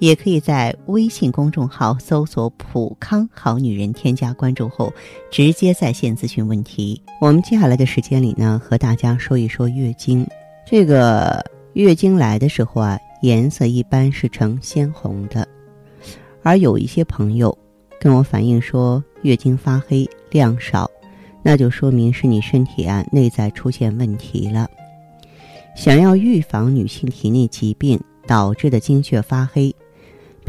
也可以在微信公众号搜索“普康好女人”，添加关注后，直接在线咨询问题。我们接下来的时间里呢，和大家说一说月经。这个月经来的时候啊，颜色一般是呈鲜红的，而有一些朋友跟我反映说，月经发黑、量少，那就说明是你身体啊内在出现问题了。想要预防女性体内疾病导致的经血发黑。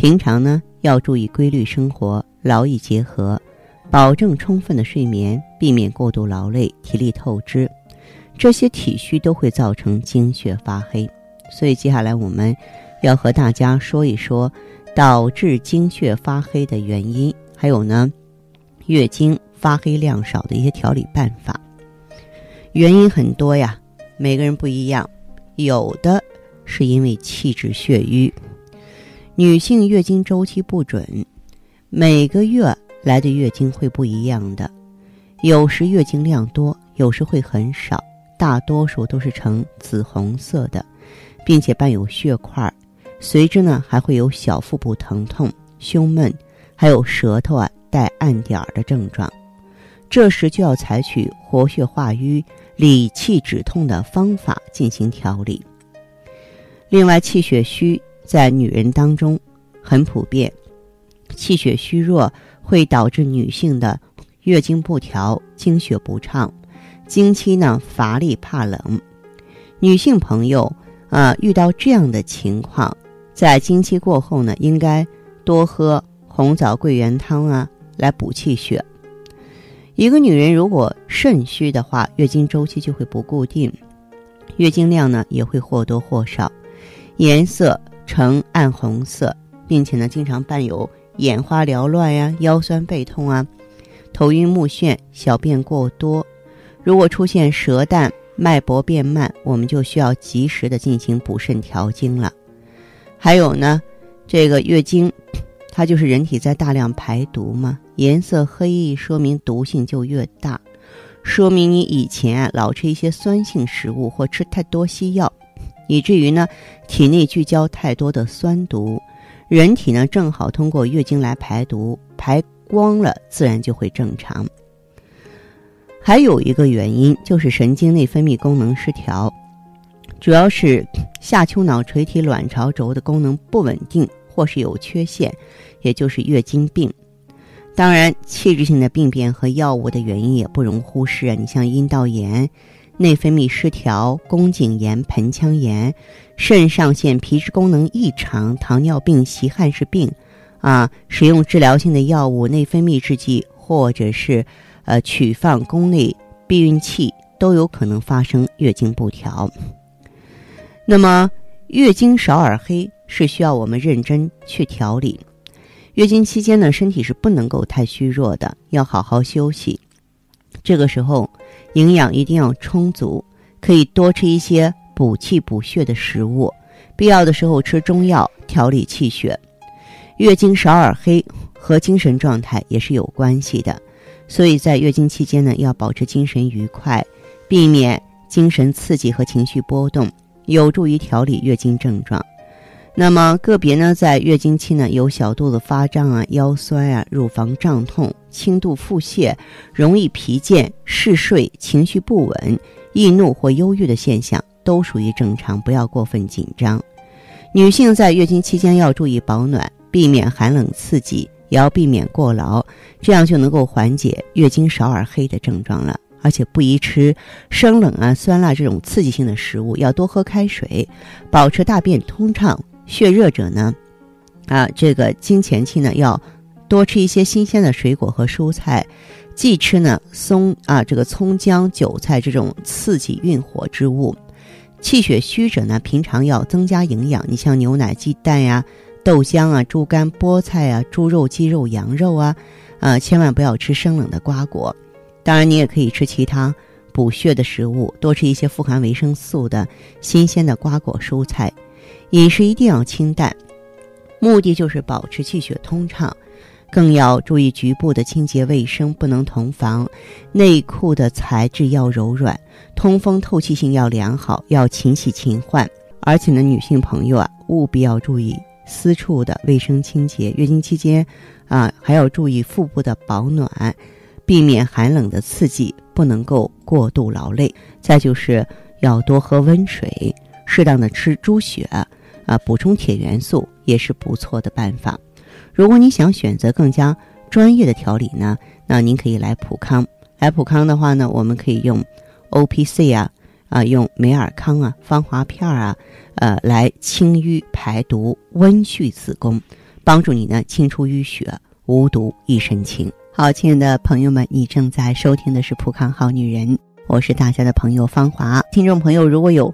平常呢，要注意规律生活，劳逸结合，保证充分的睡眠，避免过度劳累、体力透支，这些体虚都会造成精血发黑。所以接下来我们要和大家说一说导致精血发黑的原因，还有呢，月经发黑量少的一些调理办法。原因很多呀，每个人不一样，有的是因为气滞血瘀。女性月经周期不准，每个月来的月经会不一样的，有时月经量多，有时会很少，大多数都是呈紫红色的，并且伴有血块，随之呢还会有小腹部疼痛、胸闷，还有舌头啊带暗点儿的症状，这时就要采取活血化瘀、理气止痛的方法进行调理。另外，气血虚。在女人当中很普遍，气血虚弱会导致女性的月经不调、经血不畅，经期呢乏力怕冷。女性朋友啊，遇到这样的情况，在经期过后呢，应该多喝红枣桂圆汤啊，来补气血。一个女人如果肾虚的话，月经周期就会不固定，月经量呢也会或多或少，颜色。呈暗红色，并且呢，经常伴有眼花缭乱呀、腰酸背痛啊、头晕目眩、小便过多。如果出现舌淡、脉搏变慢，我们就需要及时的进行补肾调经了。还有呢，这个月经，它就是人体在大量排毒嘛，颜色黑，说明毒性就越大，说明你以前啊老吃一些酸性食物或吃太多西药。以至于呢，体内聚焦太多的酸毒，人体呢正好通过月经来排毒，排光了，自然就会正常。还有一个原因就是神经内分泌功能失调，主要是下丘脑垂体卵巢轴的功能不稳定或是有缺陷，也就是月经病。当然，器质性的病变和药物的原因也不容忽视啊，你像阴道炎。内分泌失调、宫颈炎、盆腔炎、肾上腺皮质功能异常、糖尿病、习汉氏病，啊，使用治疗性的药物、内分泌制剂，或者是呃取放宫内避孕器，都有可能发生月经不调。那么，月经少而黑是需要我们认真去调理。月经期间呢，身体是不能够太虚弱的，要好好休息。这个时候。营养一定要充足，可以多吃一些补气补血的食物，必要的时候吃中药调理气血。月经少而黑和精神状态也是有关系的，所以在月经期间呢，要保持精神愉快，避免精神刺激和情绪波动，有助于调理月经症状。那么个别呢，在月经期呢，有小肚子发胀啊、腰酸啊、乳房胀痛、轻度腹泻、容易疲倦、嗜睡、情绪不稳、易怒或忧郁的现象，都属于正常，不要过分紧张。女性在月经期间要注意保暖，避免寒冷刺激，也要避免过劳，这样就能够缓解月经少而黑的症状了。而且不宜吃生冷啊、酸辣这种刺激性的食物，要多喝开水，保持大便通畅。血热者呢，啊，这个经前期呢要多吃一些新鲜的水果和蔬菜，忌吃呢松啊这个葱姜韭菜这种刺激运火之物。气血虚者呢，平常要增加营养，你像牛奶、鸡蛋呀、豆浆啊、猪肝、菠菜啊、猪肉、鸡肉、羊肉啊，啊，千万不要吃生冷的瓜果。当然，你也可以吃其他补血的食物，多吃一些富含维生素的新鲜的瓜果蔬菜。饮食一定要清淡，目的就是保持气血通畅。更要注意局部的清洁卫生，不能同房。内裤的材质要柔软，通风透气性要良好，要勤洗勤换。而且呢，女性朋友啊，务必要注意私处的卫生清洁。月经期间，啊，还要注意腹部的保暖，避免寒冷的刺激，不能够过度劳累。再就是要多喝温水，适当的吃猪血，啊，补充铁元素也是不错的办法。如果你想选择更加专业的调理呢，那您可以来普康。来普康的话呢，我们可以用 O P C 啊，啊，用美尔康啊、芳华片啊，呃，来清淤排毒、温煦子宫，帮助你呢清除淤血，无毒一身轻。好，亲爱的朋友们，你正在收听的是普康好女人，我是大家的朋友芳华。听众朋友，如果有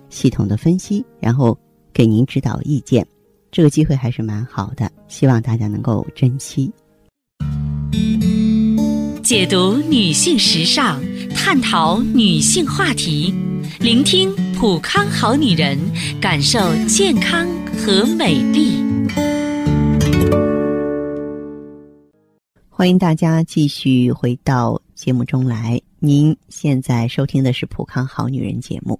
系统的分析，然后给您指导意见。这个机会还是蛮好的，希望大家能够珍惜。解读女性时尚，探讨女性话题，聆听普康好女人，感受健康和美丽。欢迎大家继续回到节目中来。您现在收听的是普康好女人节目，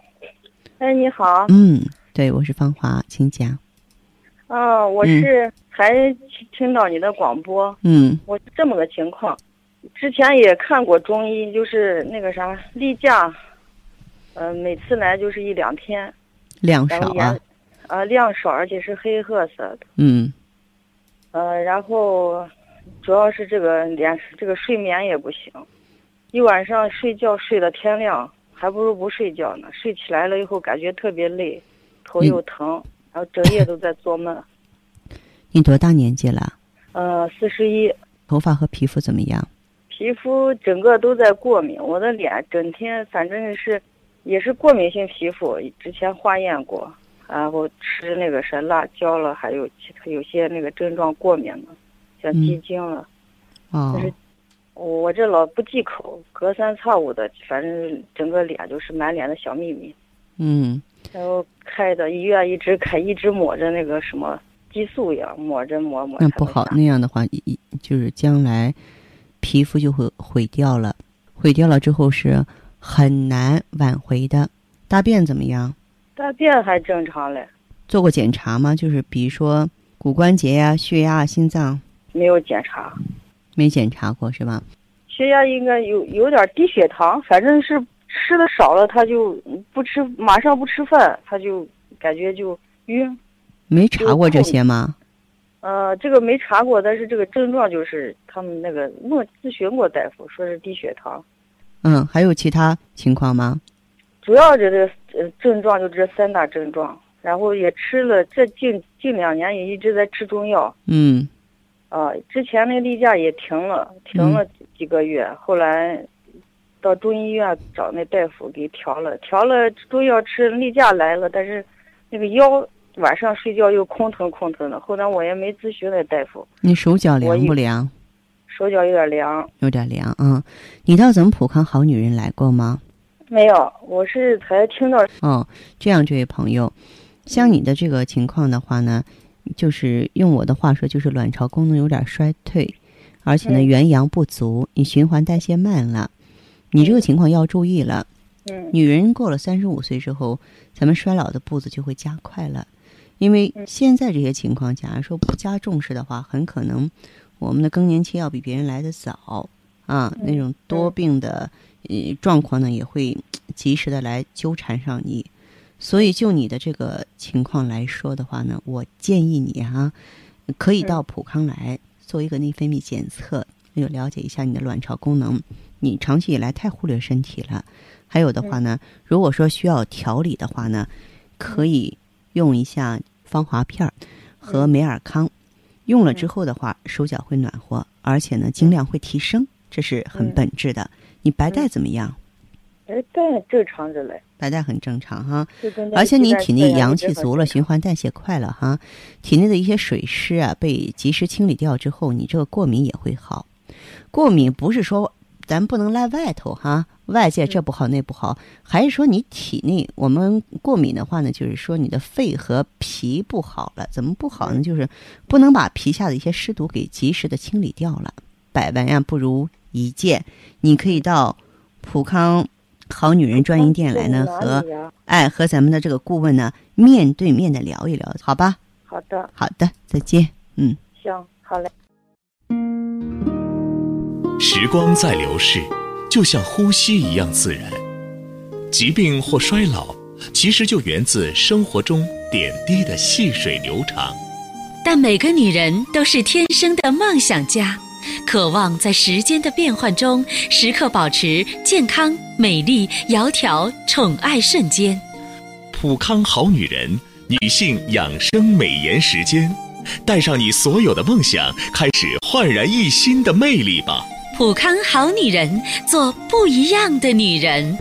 哎，你好。嗯，对，我是芳华，请讲。嗯，我是。还听到你的广播，嗯，我是这么个情况，之前也看过中医，就是那个啥例假，呃，每次来就是一两天，量少啊，啊，量少，而且是黑褐色的，嗯，呃，然后主要是这个脸，这个睡眠也不行，一晚上睡觉睡到天亮，还不如不睡觉呢，睡起来了以后感觉特别累，头又疼，然后整夜都在做梦。你多大年纪了？呃，四十一。头发和皮肤怎么样？皮肤整个都在过敏，我的脸整天反正是，也是过敏性皮肤。之前化验过，然后吃那个啥辣椒了，还有其他有些那个症状过敏了，像鸡精了。哦。就是我这老不忌口，隔三差五的，反正整个脸就是满脸的小秘密。嗯。然后开的医院一直开，一直抹着那个什么。激素呀，抹着抹抹。那不好，那样的话，一就是将来皮肤就会毁掉了，毁掉了之后是很难挽回的。大便怎么样？大便还正常嘞。做过检查吗？就是比如说骨关节呀、血压、心脏。没有检查。没检查过是吧？血压应该有有点低血糖，反正是吃的少了，他就不吃，马上不吃饭，他就感觉就晕。没查过这些吗？呃，这个没查过，但是这个症状就是他们那个问咨询过大夫，说是低血糖。嗯，还有其他情况吗？主要这个呃症状就这三大症状，然后也吃了，这近近两年也一直在吃中药。嗯。啊，之前那例假也停了，停了几个月，后来到中医院找那大夫给调了，调了中药吃，例假来了，但是那个腰。晚上睡觉又空疼空疼的，后来我也没咨询那大夫。你手脚凉不凉？手脚有点凉。有点凉啊！你到咱们普康好女人来过吗？没有，我是才听到。哦，这样，这位朋友，像你的这个情况的话呢，就是用我的话说，就是卵巢功能有点衰退，而且呢，元阳不足，你循环代谢慢了。你这个情况要注意了。嗯女人过了三十五岁之后，咱们衰老的步子就会加快了，因为现在这些情况，假如说不加重视的话，很可能我们的更年期要比别人来的早啊，那种多病的呃状况呢，也会及时的来纠缠上你。所以就你的这个情况来说的话呢，我建议你哈、可以到普康来做一个内分泌检测，有了解一下你的卵巢功能。你长期以来太忽略身体了。还有的话呢，如果说需要调理的话呢，可以用一下芳华片儿和美尔康，用了之后的话，手脚会暖和，而且呢，经量会提升，这是很本质的。你白带怎么样？哎，对，正常着嘞。白带很正常哈，而且你体内阳气足了，循环代谢快了哈，体内的一些水湿啊被及时清理掉之后，你这个过敏也会好。过敏不是说咱不能赖外头哈，外界这不好那不好，还是说你体内我们过敏的话呢，就是说你的肺和脾不好了。怎么不好呢？就是不能把皮下的一些湿毒给及时的清理掉了。百闻呀不如一见，你可以到普康好女人专营店来呢，和哎和咱们的这个顾问呢面对面的聊一聊，好吧？好的，好的，再见。嗯。行，好嘞。时光在流逝，就像呼吸一样自然。疾病或衰老，其实就源自生活中点滴的细水流长。但每个女人都是天生的梦想家，渴望在时间的变换中，时刻保持健康、美丽、窈窕、宠爱瞬间。普康好女人女性养生美颜时间，带上你所有的梦想，开始焕然一新的魅力吧。普康好女人，做不一样的女人。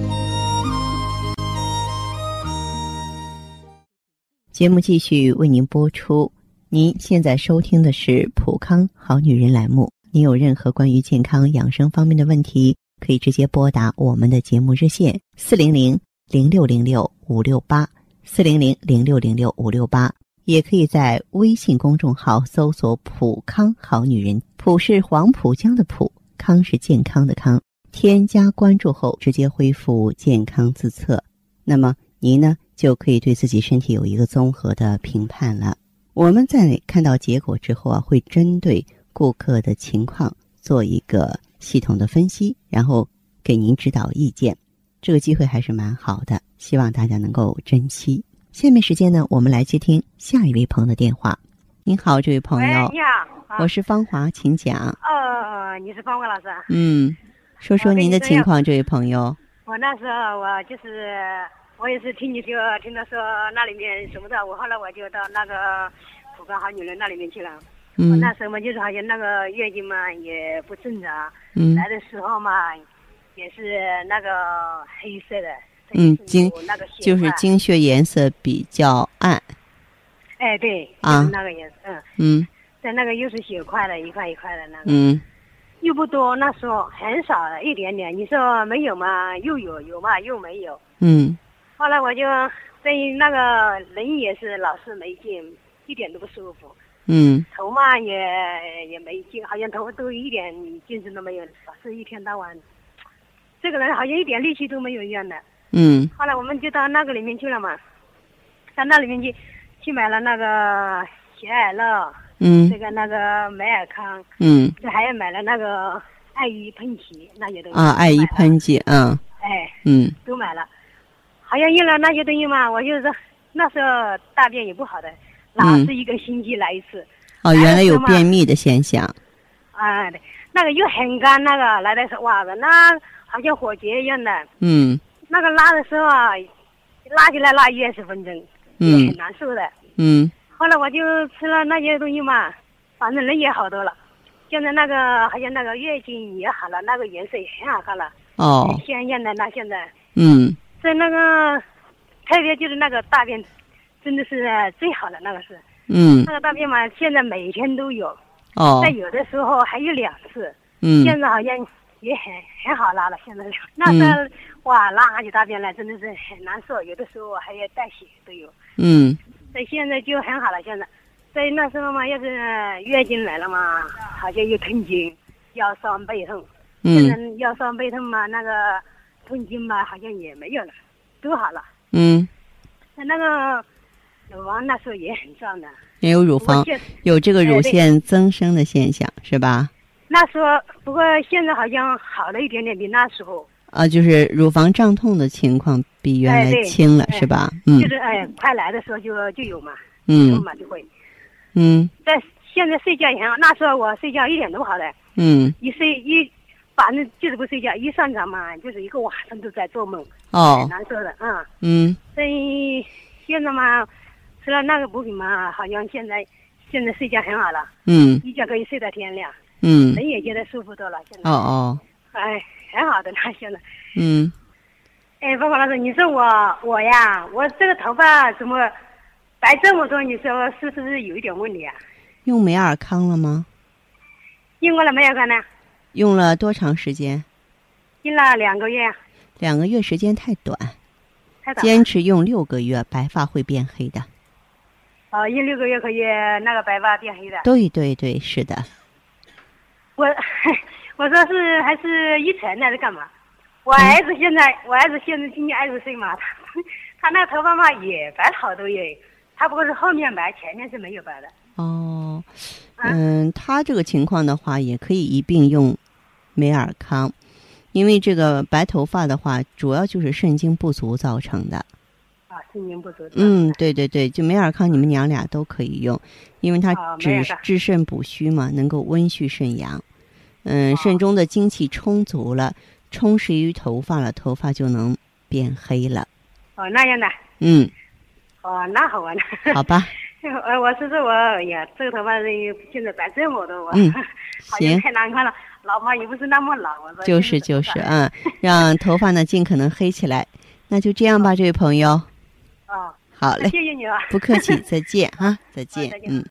节目继续为您播出。您现在收听的是《普康好女人》栏目。您有任何关于健康养生方面的问题，可以直接拨打我们的节目热线四零零零六零六五六八四零零零六零六五六八，也可以在微信公众号搜索“普康好女人”，普是黄浦江的浦，康是健康的康。添加关注后，直接恢复健康自测。那么您呢，就可以对自己身体有一个综合的评判了。我们在看到结果之后啊，会针对顾客的情况做一个系统的分析，然后给您指导意见。这个机会还是蛮好的，希望大家能够珍惜。下面时间呢，我们来接听下一位朋友的电话。您好，这位朋喂，友，你好，啊我是芳华，请讲。呃，你是方华老师啊？嗯，说说您的情况，这位朋友。我那时候我就是我也是听你说，听他说那里面什么的，我后来我就到那个浦康好女人那里面去了。那时候嘛，就是好像那个月经嘛也不正常，嗯来的时候嘛也是那个黑色的，嗯，就是经就是块经血颜色比较暗。哎对，啊就是那个颜色，嗯，嗯在那个又是血块的，一块一块的那个。嗯又不多，那时候很少的一点点。你说没有嘛？又有，有嘛又没有。嗯后来我就对那个人也是老是没劲，一点都不舒服。嗯。头嘛也也没劲，好像头都一点精神都没有，老是一天到晚，这个人好像一点力气都没有一样的。嗯。后来我们就到那个里面去了嘛，到那里面去去买了那个血尔乐，嗯。这个那个美尔康，嗯。这还要买了那个爱伊喷剂那些东西。啊，爱依喷剂，嗯。哎，嗯。都买了。好像用了那些东西嘛，我就是那时候大便也不好的，老嗯是一个星期来一次。哦，原来有便秘的现象。啊，对，那个又很干，那个来的时候哇的，那好像火结一样的。嗯那个拉的时候啊，拉起来拉一二十分钟，也很嗯难受的。嗯后来我就吃了那些东西嘛，反正人也好多了。现在那个好像那个月经也好了，那个颜色也很好看了，哦鲜艳的。那现在嗯在那个，特别就是那个大便，真的是最好的那个是嗯。那个大便嘛，现在每天都有，哦。但有的时候还有两次。嗯。现在好像也很很好拉了，现在。那时候、哇拉起大便来真的是很难受，有的时候还要带血都有。嗯。但现在就很好了，现在。在那时候嘛，要是月经来了嘛，好像又痛经、腰酸背痛，现在嗯要上贝痛嘛，那个痛经嘛，好像也没有了，都好了。嗯，那那个乳房那时候也很胀的，也有乳房有这个乳腺增生的现象是吧？那时候不过现在好像好了一点点，比那时候。啊，就是乳房胀痛的情况比原来轻了，哎是吧？嗯。就是哎快来的时候就就有嘛，有嗯嘛就会。嗯。在现在睡觉也很好，那时候我睡觉一点都不好的，嗯，一睡一反正就是不睡觉，一上床嘛就是一个晚上都在做梦，哦，难受的啊。嗯。所以现在嘛，吃了那个补品嘛，好像现在现在睡觉很好了，嗯一觉可以睡到天亮，嗯，人也觉得舒服多了。现在哦哦，哎，很好的那，现在。嗯，哎，芳华老师，你说我我呀，我这个头发怎么白这么多？你说是不是有一点问题啊？用美尔康了吗？用过了没有？看呢？用了多长时间？用了两个月，两个月时间太短，太短。坚持用六个月，白发会变黑的。哦，用六个月可以那个白发变黑的。对对对，是的。我 我说是还是遗传的还是干嘛？我儿子现在、我儿子现在今年二十岁嘛，他他那头发嘛也白了好多耶，他不过是后面白，前面是没有白的。哦，啊嗯，他这个情况的话，也可以一并用美尔康，因为这个白头发的话，主要就是肾精不足造成的。足。嗯，对对对，就美尔康，你们娘俩都可以用，因为它治啊美尔康治肾补虚嘛，能够温煦肾阳。嗯，哦肾中的精气充足了，充实于头发了，头发就能变黑了。哦，那样的。嗯，哦，那好玩。好吧，呃，我是说我哎呀，这个头发现在白这么多，我、嗯好像行太难看了。老嘛也不是那么老，我说就是就是，嗯，让头发呢尽可能黑起来。那就这样吧，这位朋友。哦，好嘞，谢谢你啊。不客气，再见哈，再见再，见嗯。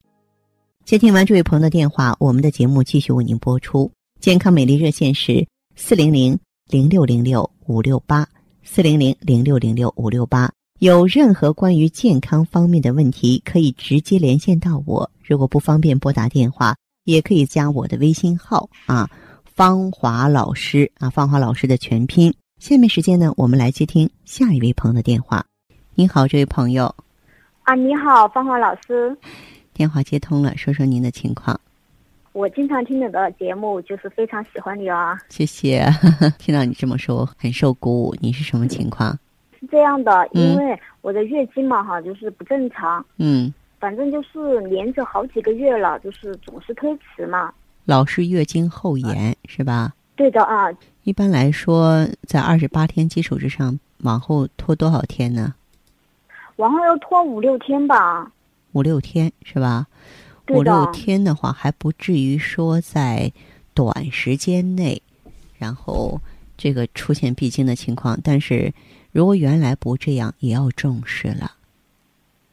接听完这位朋友的电话，我们的节目继续为您播出。健康美丽热线是四零零零六零六五六八四零零零六零六五六八。有任何关于健康方面的问题，可以直接连线到我。如果不方便拨打电话，也可以加我的微信号啊，芳华老师啊，芳华老师的全拼。下面时间呢，我们来接听下一位朋友的电话。您好，这位朋友。啊，你好，芳华老师，电话接通了，说说您的情况。我经常听你的节目，就是非常喜欢你啊。谢谢，听到你这么说，我很受鼓舞。你是什么情况？是这样的，嗯因为我的月经嘛，哈，就是不正常，嗯，反正就是连着好几个月了，就是总是推迟嘛。老是月经后延是吧？对的啊，一般来说，在二十八天基础之上，往后拖多少天呢？往后要拖五六天吧。五六天是吧？五六天的话，还不至于说在短时间内，然后这个出现闭经的情况。但是如果原来不这样，也要重视了。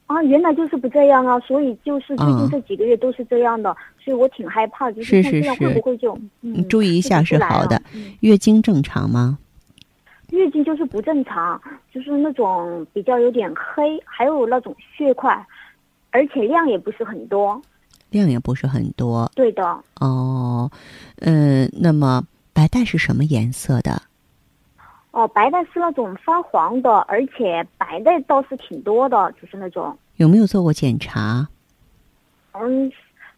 啊，原来就是不这样啊，所以就是最嗯近这几个月都是这样的，所以我挺害怕，就是看这样会不会就你嗯注意一下是好的。嗯月经正常吗？月经就是不正常，就是那种比较有点黑，还有那种血块，而且量也不是很多。量也不是很多对的，哦，嗯，那么白带是什么颜色的？哦，白带是那种发黄的，而且白带倒是挺多的，就是那种，有没有做过检查？嗯，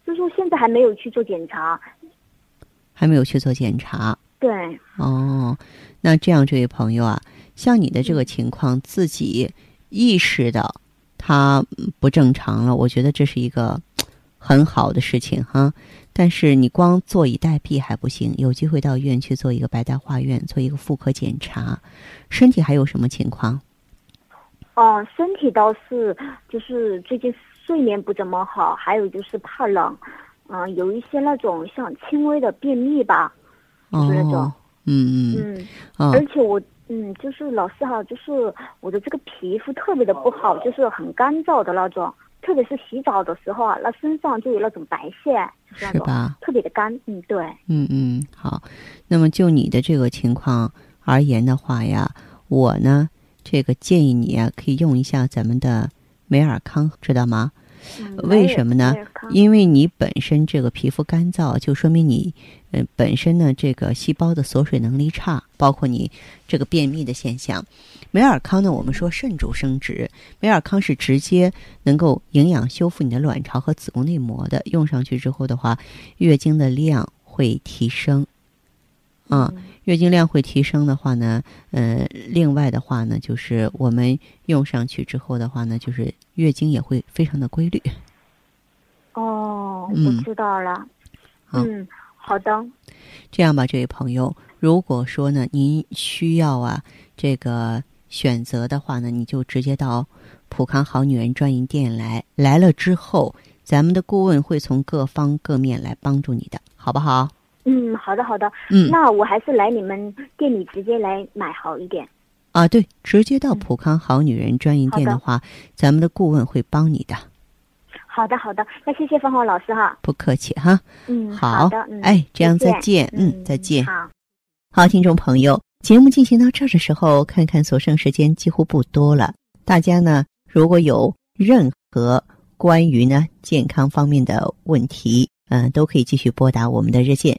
就是说现在还没有去做检查。还没有去做检查对，哦。那这样，这位朋友啊，像你的这个情况，自己意识到它嗯不正常了，我觉得这是一个很好的事情哈。但是你光坐以待毙还不行，有机会到医院去做一个白带化验，做一个妇科检查。身体还有什么情况？哦，身体倒是就是最近睡眠不怎么好，还有就是怕冷，嗯、有一些那种像轻微的便秘吧，就是那种哦，嗯嗯嗯。哦而且我嗯，就是老师哈，就是我的这个皮肤特别的不好，就是很干燥的那种，特别是洗澡的时候啊，那身上就有那种白屑，就是那种是吧？特别的干。嗯，对，嗯嗯，好。那么就你的这个情况而言的话呀，我呢，这个建议你啊，可以用一下咱们的美尔康，知道吗？嗯为什么呢因为你本身这个皮肤干燥，就说明你，呃，本身呢这个细胞的锁水能力差，包括你这个便秘的现象。美尔康呢，我们说肾主生殖，美尔康是直接能够营养修复你的卵巢和子宫内膜的，用上去之后的话，月经的量会提升。啊，月经量会提升的话呢，呃，另外的话呢，就是我们用上去之后的话呢，就是月经也会非常的规律。哦，嗯我知道了。好嗯，好的。这样吧，这位朋友，如果说呢您需要啊这个选择的话呢，你就直接到普康好女人专营店来，来了之后，咱们的顾问会从各方各面来帮助你的，好不好？嗯，好的好的。嗯，那我还是来你们店里直接来买好一点。啊，对，直接到嗯普康好女人专营店好的的话，咱们的顾问会帮你的，好的好的，那谢谢芳华老师哈。不客气哈。嗯，好的，嗯，哎，这样再再见，嗯，再见。好。好，听众朋友，节目进行到这儿的时候，看看所剩时间几乎不多了。大家呢，如果有任何关于呢健康方面的问题，嗯、都可以继续拨打我们的热线